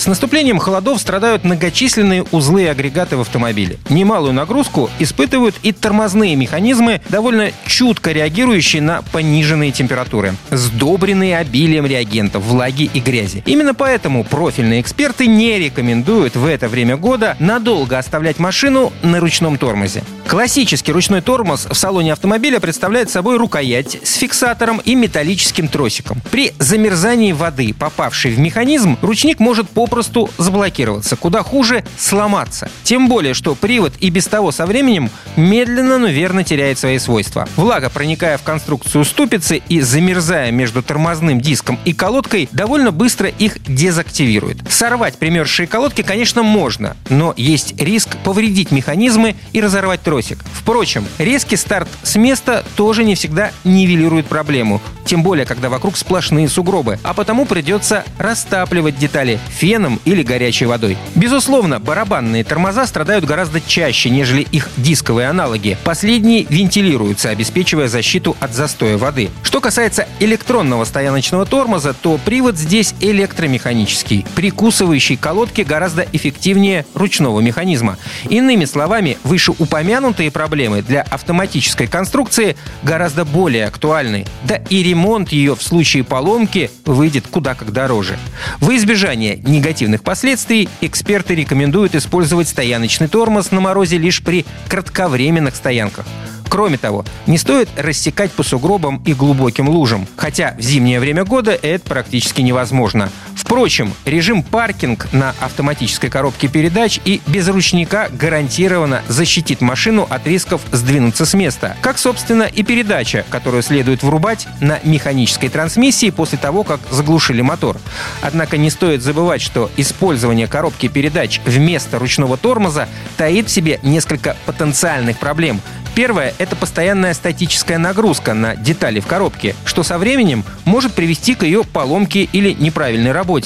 С наступлением холодов страдают многочисленные узлы и агрегаты в автомобиле. Немалую нагрузку испытывают и тормозные механизмы, довольно чутко реагирующие на пониженные температуры, сдобренные обилием реагентов, влаги и грязи. Именно поэтому профильные эксперты не рекомендуют в это время года надолго оставлять машину на ручном тормозе. Классический ручной тормоз в салоне автомобиля представляет собой рукоять с фиксатором и металлическим тросиком. При замерзании воды, попавшей в механизм, ручник может попросту заблокироваться. Куда хуже – сломаться. Тем более, что привод и без того со временем медленно, но верно теряет свои свойства. Влага, проникая в конструкцию ступицы и замерзая между тормозным диском и колодкой, довольно быстро их дезактивирует. Сорвать примерзшие колодки, конечно, можно, но есть риск повредить механизмы и разорвать тросик. Впрочем, резкий старт с места тоже не всегда нивелирует проблему, тем более, когда вокруг сплошные сугробы, а потому придется растапливать детали феном или горячей водой. Безусловно, барабанные тормоза страдают гораздо чаще, нежели их дисковые аналоги. Последние вентилируются, обеспечивая защиту от застоя воды. Что касается электронного стояночного тормоза, то привод здесь электромеханический, прикусывающий колодки гораздо эффективнее ручного механизма. Иными словами, вышеупомянутые проблемы для автоматической конструкции гораздо более актуальны. Да и ремонт ее в случае поломки выйдет куда как дороже. В избежание негативных последствий эксперты рекомендуют использовать стояночный тормоз на морозе лишь при кратковременных стоянках. Кроме того, не стоит рассекать по сугробам и глубоким лужам, хотя в зимнее время года это практически невозможно. Впрочем, режим паркинг на автоматической коробке передач и без ручника гарантированно защитит машину от рисков сдвинуться с места. Как, собственно, и передача, которую следует врубать на механической трансмиссии после того, как заглушили мотор. Однако не стоит забывать, что использование коробки передач вместо ручного тормоза таит в себе несколько потенциальных проблем – Первое – это постоянная статическая нагрузка на детали в коробке, что со временем может привести к ее поломке или неправильной работе.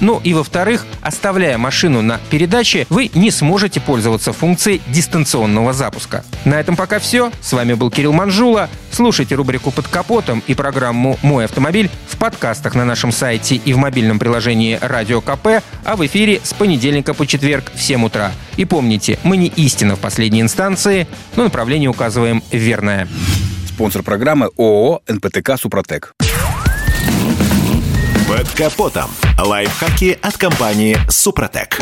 Ну и во-вторых, оставляя машину на передаче, вы не сможете пользоваться функцией дистанционного запуска. На этом пока все. С вами был Кирилл Манжула. Слушайте рубрику «Под капотом» и программу «Мой автомобиль» в подкастах на нашем сайте и в мобильном приложении «Радио КП», а в эфире с понедельника по четверг в 7 утра. И помните, мы не истина в последней инстанции, но направление указываем верное. Спонсор программы ООО «НПТК Супротек». Капотом. Лайфхаки от компании «Супротек».